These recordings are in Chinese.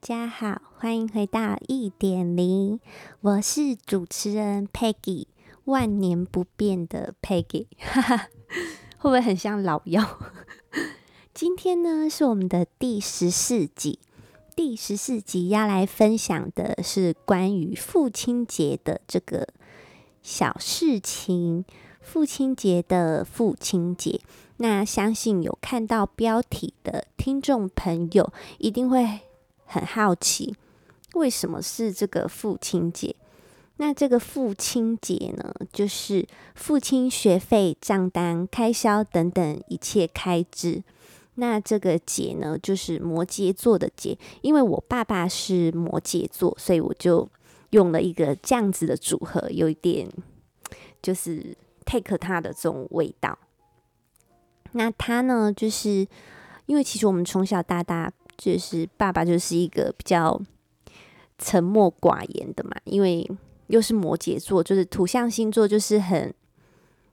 家好，欢迎回到一点零，我是主持人 Peggy，万年不变的 Peggy，哈哈，会不会很像老妖？今天呢是我们的第十四集，第十四集要来分享的是关于父亲节的这个小事情。父亲节的父亲节，那相信有看到标题的听众朋友一定会很好奇，为什么是这个父亲节？那这个父亲节呢，就是父亲学费、账单、开销等等一切开支。那这个节呢，就是摩羯座的节，因为我爸爸是摩羯座，所以我就用了一个这样子的组合，有一点就是。take 他的这种味道，那他呢，就是因为其实我们从小到大，就是爸爸就是一个比较沉默寡言的嘛，因为又是摩羯座，就是土象星座，就是很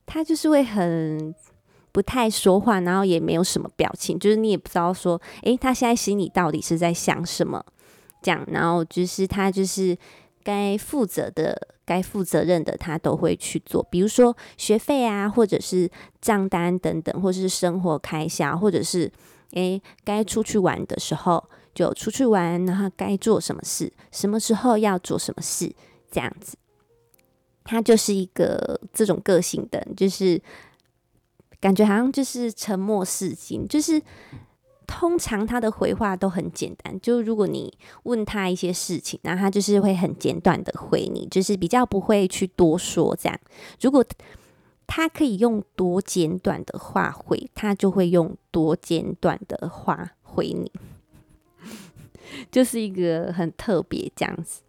他就是会很不太说话，然后也没有什么表情，就是你也不知道说，诶，他现在心里到底是在想什么，这样，然后就是他就是。该负责的、该负责任的，他都会去做。比如说学费啊，或者是账单等等，或者是生活开销，或者是诶，该出去玩的时候就出去玩，然后该做什么事，什么时候要做什么事，这样子。他就是一个这种个性的，就是感觉好像就是沉默是金，就是。通常他的回话都很简单，就如果你问他一些事情，那他就是会很简短的回你，就是比较不会去多说这样。如果他可以用多简短的话回，他就会用多简短的话回你，就是一个很特别这样子。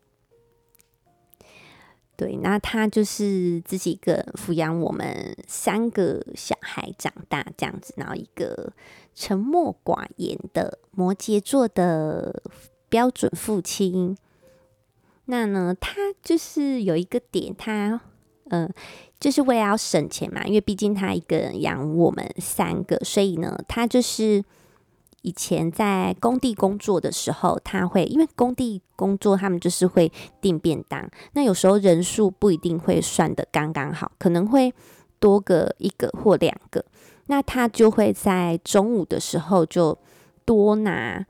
对，那他就是自己一个抚养我们三个小孩长大这样子，然后一个沉默寡言的摩羯座的标准父亲。那呢，他就是有一个点，他嗯、就是为了要省钱嘛，因为毕竟他一个人养我们三个，所以呢，他就是。以前在工地工作的时候，他会因为工地工作，他们就是会订便当。那有时候人数不一定会算得刚刚好，可能会多个一个或两个。那他就会在中午的时候就多拿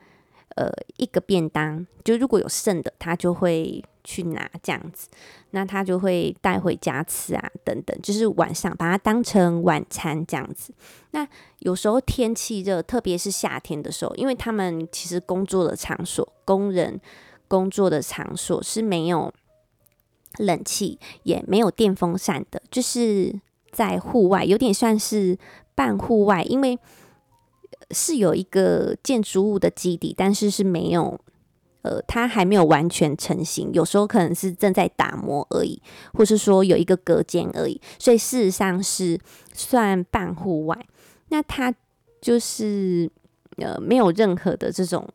呃一个便当，就如果有剩的，他就会。去拿这样子，那他就会带回家吃啊，等等，就是晚上把它当成晚餐这样子。那有时候天气热，特别是夏天的时候，因为他们其实工作的场所，工人工作的场所是没有冷气，也没有电风扇的，就是在户外，有点算是半户外，因为是有一个建筑物的基底，但是是没有。呃，它还没有完全成型，有时候可能是正在打磨而已，或是说有一个隔间而已，所以事实上是算半户外。那它就是呃没有任何的这种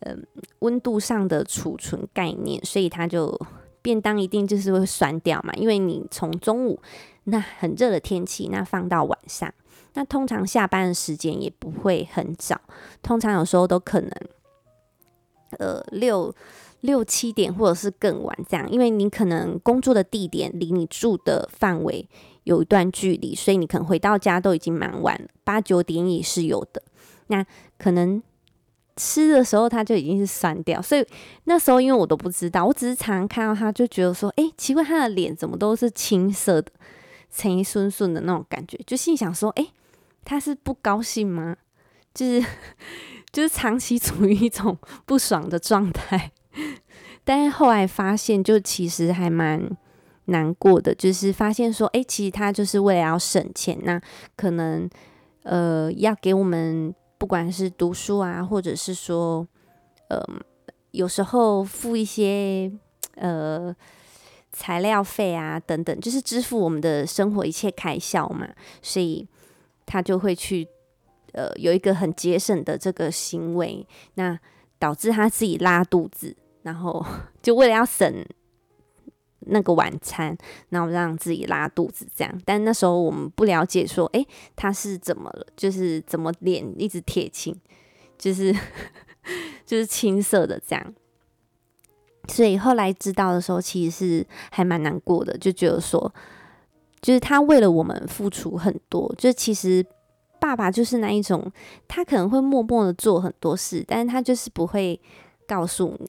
呃温度上的储存概念，所以它就便当一定就是会酸掉嘛，因为你从中午那很热的天气，那放到晚上，那通常下班的时间也不会很早，通常有时候都可能。呃，六六七点或者是更晚这样，因为你可能工作的地点离你住的范围有一段距离，所以你可能回到家都已经蛮晚了，八九点也是有的。那可能吃的时候它就已经是酸掉，所以那时候因为我都不知道，我只是常常看到他就觉得说，诶，奇怪，他的脸怎么都是青色的，青顺顺的那种感觉，就心想说，诶，他是不高兴吗？就是。就是长期 处于一种不爽的状态，但是后来发现，就其实还蛮难过的。就是发现说，哎，其实他就是为了要省钱，那可能呃要给我们不管是读书啊，或者是说呃有时候付一些呃材料费啊等等，就是支付我们的生活一切开销嘛，所以他就会去。呃，有一个很节省的这个行为，那导致他自己拉肚子，然后 就为了要省那个晚餐，然后让自己拉肚子这样。但那时候我们不了解，说，诶，他是怎么了？就是怎么脸一直铁青，就是 就是青涩的这样。所以后来知道的时候，其实是还蛮难过的，就觉得说，就是他为了我们付出很多。就其实爸爸就是那一种，他可能会默默的做很多事，但是他就是不会告诉你。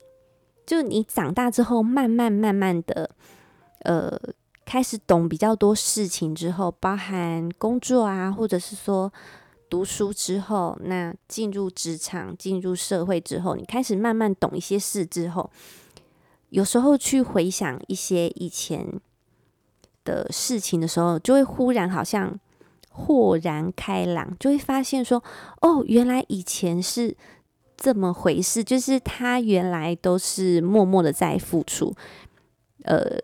就你长大之后，慢慢慢慢的，呃，开始懂比较多事情之后，包含工作啊，或者是说读书之后，那进入职场、进入社会之后，你开始慢慢懂一些事之后。有时候去回想一些以前的事情的时候，就会忽然好像豁然开朗，就会发现说：“哦，原来以前是这么回事。”就是他原来都是默默的在付出，呃，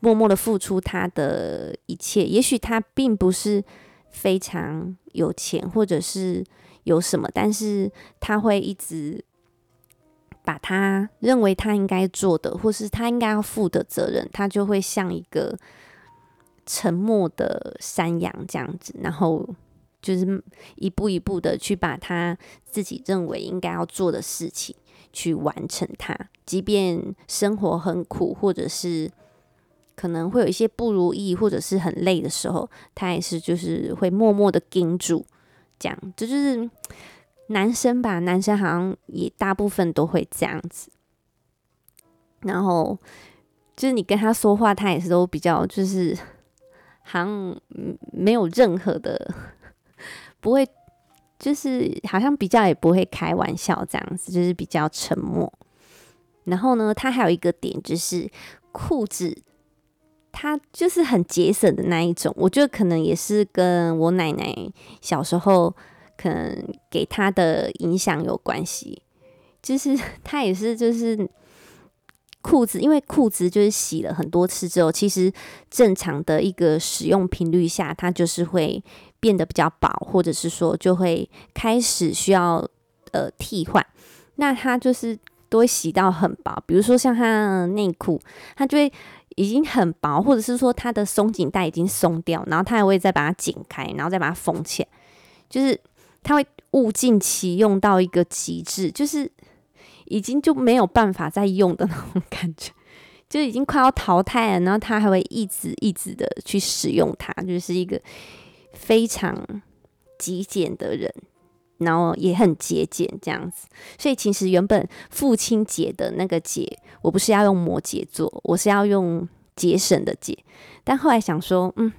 默默的付出他的一切。也许他并不是非常有钱，或者是有什么，但是他会一直。把他认为他应该做的，或是他应该要负的责任，他就会像一个沉默的山羊这样子，然后就是一步一步的去把他自己认为应该要做的事情去完成它，即便生活很苦，或者是可能会有一些不如意，或者是很累的时候，他也是就是会默默的盯住，这样，这就是。男生吧，男生好像也大部分都会这样子。然后就是你跟他说话，他也是都比较就是好像没有任何的 不会，就是好像比较也不会开玩笑这样子，就是比较沉默。然后呢，他还有一个点就是裤子，他就是很节省的那一种。我觉得可能也是跟我奶奶小时候。可能给他的影响有关系，就是 他也是就是裤子，因为裤子就是洗了很多次之后，其实正常的一个使用频率下，它就是会变得比较薄，或者是说就会开始需要呃替换。那它就是都会洗到很薄，比如说像它的内裤，它就会已经很薄，或者是说它的松紧带已经松掉，然后它还会再把它剪开，然后再把它缝起来，就是。它会物尽其用到一个极致，就是已经就没有办法再用的那种感觉，就已经快要淘汰了。然后他还会一直一直的去使用它，就是一个非常极简的人，然后也很节俭这样子。所以其实原本父亲节的那个节，我不是要用摩羯座，我是要用节省的节。但后来想说，嗯，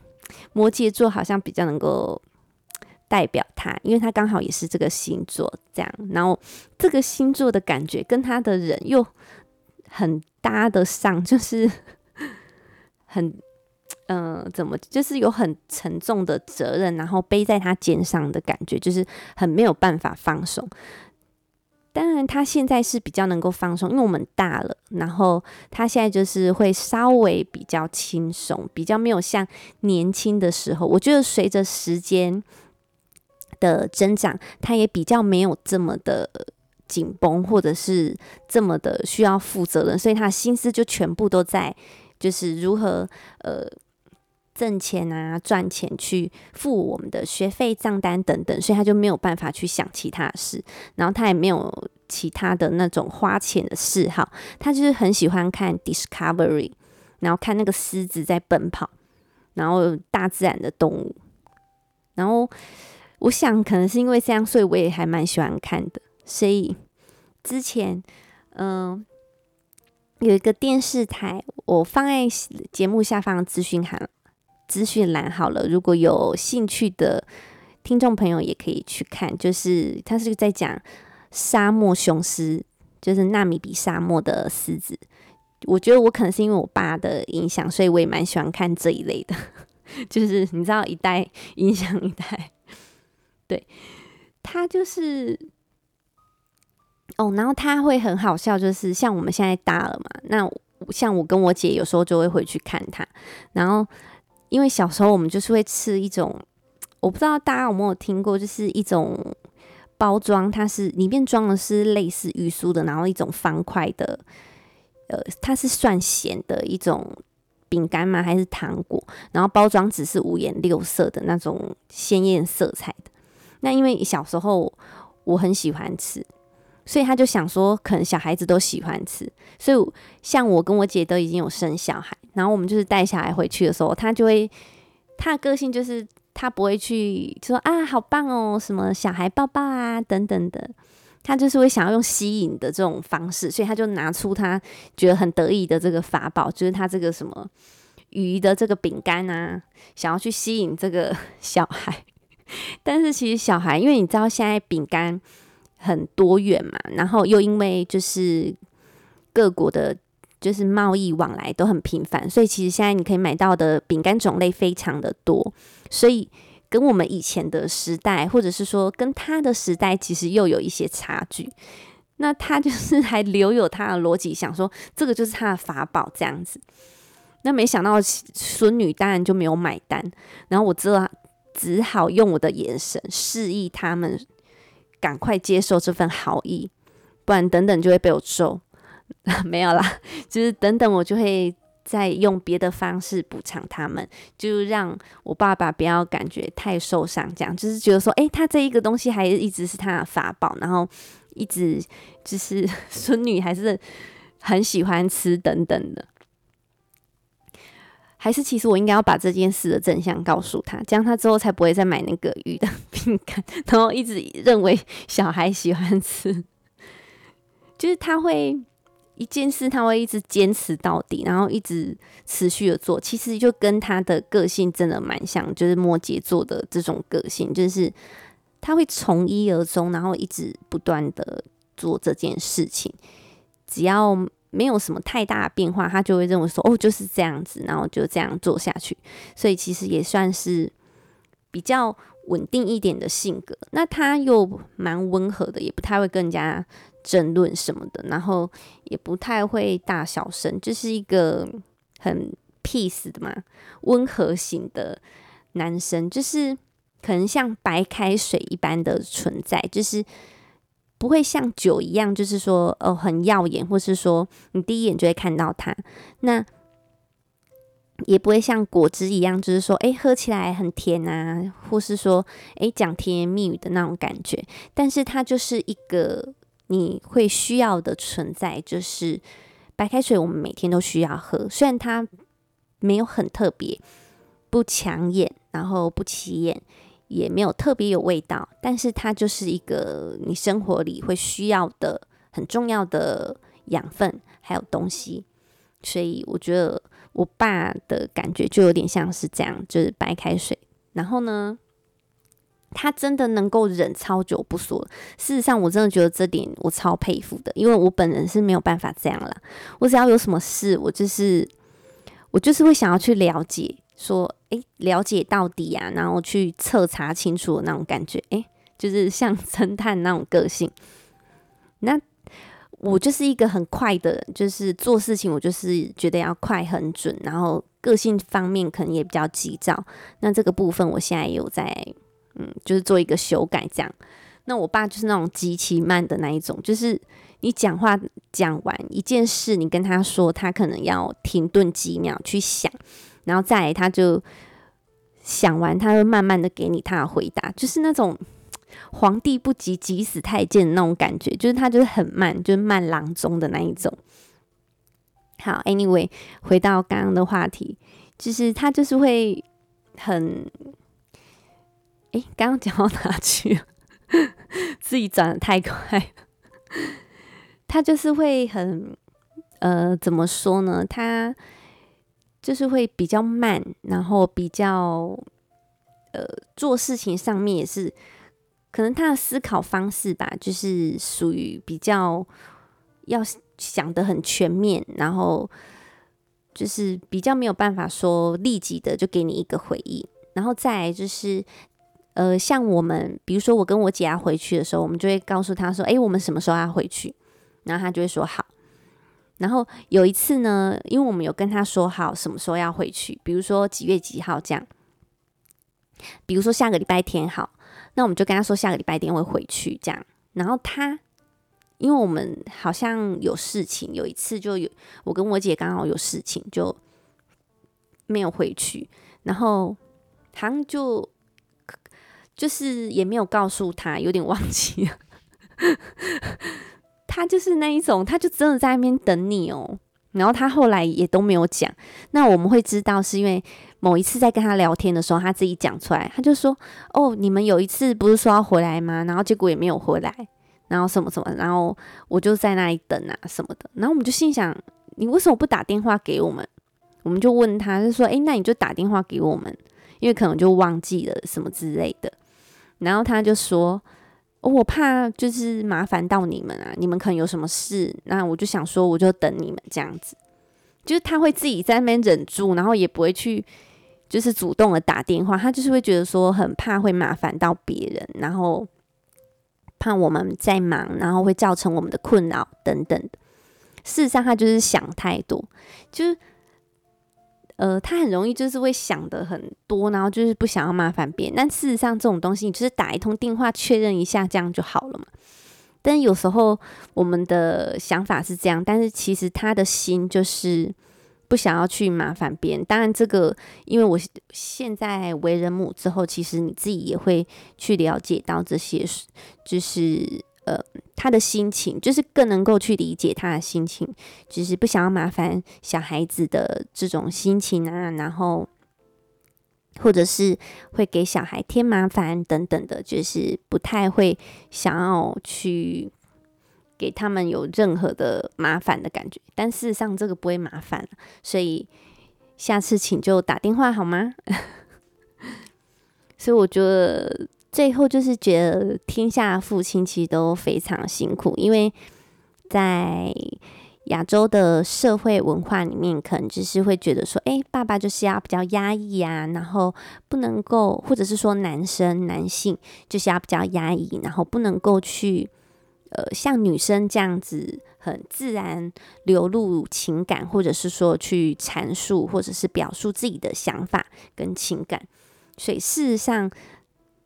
摩羯座好像比较能够。代表他，因为他刚好也是这个星座，这样，然后这个星座的感觉跟他的人又很搭得上，就是很，嗯、怎么，就是有很沉重的责任，然后背在他肩上的感觉，就是很没有办法放松。当然，他现在是比较能够放松，因为我们大了，然后他现在就是会稍微比较轻松，比较没有像年轻的时候。我觉得随着时间。的增长，他也比较没有这么的紧绷，或者是这么的需要负责任，所以他心思就全部都在就是如何呃挣钱啊、赚钱去付我们的学费账单等等，所以他就没有办法去想其他事，然后他也没有其他的那种花钱的嗜好，他就是很喜欢看 Discovery，然后看那个狮子在奔跑，然后大自然的动物，然后。我想可能是因为这样，所以我也还蛮喜欢看的。所以之前，嗯、有一个电视台，我放在节目下方资讯栏，资讯栏好了。如果有兴趣的听众朋友，也可以去看。就是他是在讲沙漠雄狮，就是纳米比沙漠的狮子。我觉得我可能是因为我爸的影响，所以我也蛮喜欢看这一类的。就是你知道，一代影响一代。对，他就是哦，然后他会很好笑，就是像我们现在大了嘛，那像我跟我姐有时候就会回去看他，然后因为小时候我们就是会吃一种，我不知道大家有没有听过，就是一种包装，它是里面装的是类似鱼酥的，然后一种方块的，呃，它是算咸的一种饼干吗？还是糖果？然后包装纸是五颜六色的那种鲜艳色彩的。那因为小时候我很喜欢吃，所以他就想说，可能小孩子都喜欢吃。所以像我跟我姐都已经有生小孩，然后我们就是带小孩回去的时候，他就会，他的个性就是他不会去说啊，好棒哦，什么小孩抱抱啊等等的。他就是会想要用吸引的这种方式，所以他就拿出他觉得很得意的这个法宝，就是他这个什么鱼的这个饼干啊，想要去吸引这个小孩。但是其实小孩，因为你知道现在饼干很多元嘛，然后又因为就是各国的，就是贸易往来都很频繁，所以其实现在你可以买到的饼干种类非常的多，所以。跟我们以前的时代，或者是说跟他的时代，其实又有一些差距。那他就是还留有他的逻辑，想说这个就是他的法宝这样子。那没想到孙女当然就没有买单，然后我只好只好用我的眼神示意他们赶快接受这份好意，不然等等就会被我揍。没有啦，就是等等我就会。再用别的方式补偿他们，就让我爸爸不要感觉太受伤，这样就是觉得说，诶，他这一个东西还一直是他的法宝，然后一直就是孙女还是很喜欢吃等等的，还是其实我应该要把这件事的真相告诉他，这样他之后才不会再买那个鱼的 饼干，然后一直认为小孩喜欢吃，就是他会。一件事他会一直坚持到底，然后一直持续的做，其实就跟他的个性真的蛮像，就是摩羯座的这种个性，就是他会从一而终，然后一直不断的做这件事情，只要没有什么太大的变化，他就会认为说哦，就是这样子，然后就这样做下去，所以其实也算是比较稳定一点的性格。那他又蛮温和的，也不太会跟人家。争论什么的，然后也不太会大小声，就是一个很 peace 的嘛，温和型的男生，就是可能像白开水一般的存在，就是不会像酒一样，就是说哦很耀眼，或是说你第一眼就会看到它，那也不会像果汁一样，就是说诶喝起来很甜啊，或是说诶讲甜言蜜语的那种感觉，但是它就是一个。你会需要的存在就是白开水，我们每天都需要喝。虽然它没有很特别，不抢眼，然后不起眼，也没有特别有味道，但是它就是一个你生活里会需要的很重要的养分，还有东西。所以我觉得我爸的感觉就有点像是这样，就是白开水。然后呢，他真的能够忍超久不说，事实上我真的觉得这点我超佩服的，因为我本人是没有办法这样啦。我只要有什么事，我就是我就是会想要去了解，说诶，了解到底啊，然后去彻查清楚的那种感觉，诶，就是 像侦探那种个性。那我就是一个很快的，就是做事情我就是觉得要快很准，然后个性方面可能也比较急躁。那这个部分我现在有在。嗯，就是做一个修改这样。那我爸就是那种极其慢的那一种，就是你讲话讲完一件事，你跟他说，他可能要停顿几秒去想，然后再来他就想完，他会慢慢的给你他的回答，就是那种皇帝不急急死太监那种感觉，就是他就是很慢，就是慢郎中的那一种。好，Anyway，回到刚刚的话题，就是他就是会很。诶，刚刚讲到哪去了？自己转得太快。他就是会很呃，怎么说呢？他就是会比较慢，然后比较呃，做事情上面也是，可能他的思考方式吧，就是属于比较要想得很全面，然后就是比较没有办法说立即的就给你一个回应，然后再来就是。呃，像我们，比如说我跟我姐要回去的时候，我们就会告诉她说：“诶，我们什么时候要回去？”然后她就会说：“好。”然后有一次呢，因为我们有跟他说好什么时候要回去，比如说几月几号这样，比如说下个礼拜天好，那我们就跟他说下个礼拜天会回去这样。然后他，因为我们好像有事情，有一次就有我跟我姐刚好有事情，就没有回去，然后好像就。就是也没有告诉他，有点忘记了。他就是那一种，他就真的在那边等你哦。然后他后来也都没有讲。那我们会知道，是因为某一次在跟他聊天的时候，他自己讲出来，他就说：“哦，你们有一次不是说要回来吗？然后结果也没有回来，然后什么什么，然后我就在那里等啊什么的。”然后我们就心想：“你为什么不打电话给我们？”我们就问他，就说：“诶，那你就打电话给我们，因为可能就忘记了什么之类的。”然后他就说。我怕就是麻烦到你们啊，你们可能有什么事，那我就想说，我就等你们这样子。就是他会自己在那边忍住，然后也不会去，就是主动的打电话。他就是会觉得说很怕会麻烦到别人，然后怕我们在忙，然后会造成我们的困扰等等。事实上，他就是想太多，就是。呃，他很容易就是会想的很多，然后就是不想要麻烦别人。但事实上，这种东西你就是打一通电话确认一下，这样就好了嘛。但有时候我们的想法是这样，但是其实他的心就是不想要去麻烦别人。当然，这个因为我现在为人母之后，其实你自己也会去了解到这些，就是。呃，他的心情就是更能够去理解他的心情，就是不想要麻烦小孩子的这种心情啊，然后或者是会给小孩添麻烦等等的，就是不太会想要去给他们有任何的麻烦的感觉。但事实上这个不会麻烦，所以下次请就打电话好吗？所以我觉得。最后就是觉得天下父亲其实都非常辛苦，因为在亚洲的社会文化里面，可能就是会觉得说，哎，爸爸就是要比较压抑啊，然后不能够，或者是说男生男性就是要比较压抑，然后不能够去呃像女生这样子很自然流露情感，或者是说去阐述或者是表述自己的想法跟情感，所以事实上。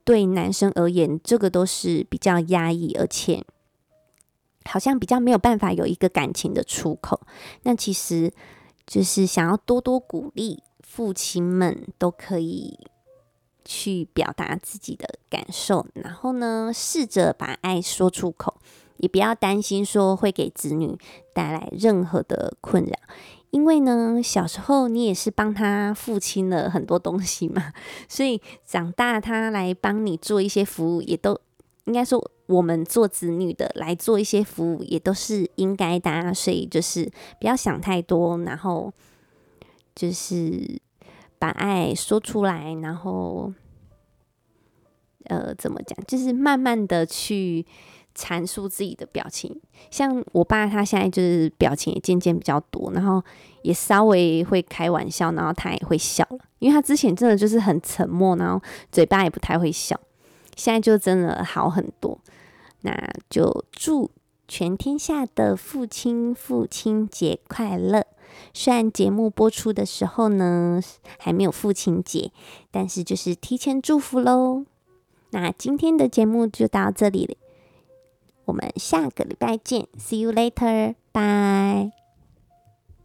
对男生而言，这个都是比较压抑，而且好像比较没有办法有一个感情的出口。那其实就是想要多多鼓励父亲们都可以去表达自己的感受，然后呢，试着把爱说出口，也不要担心说会给子女带来任何的困扰。因为呢，小时候你也是帮他付清了很多东西嘛，所以长大他来帮你做一些服务，也都应该说我们做子女的来做一些服务，也都是应该的啊。所以就是不要想太多，然后就是把爱说出来，然后呃，怎么讲，就是慢慢的去。阐述自己的表情，像我爸，他现在就是表情也渐渐比较多，然后也稍微会开玩笑，然后他也会笑了，因为他之前真的就是很沉默，然后嘴巴也不太会笑，现在就真的好很多。那就祝全天下的父亲父亲节快乐！虽然节目播出的时候呢，还没有父亲节，但是就是提前祝福喽。那今天的节目就到这里了。我们下个礼拜见，See you later，bye。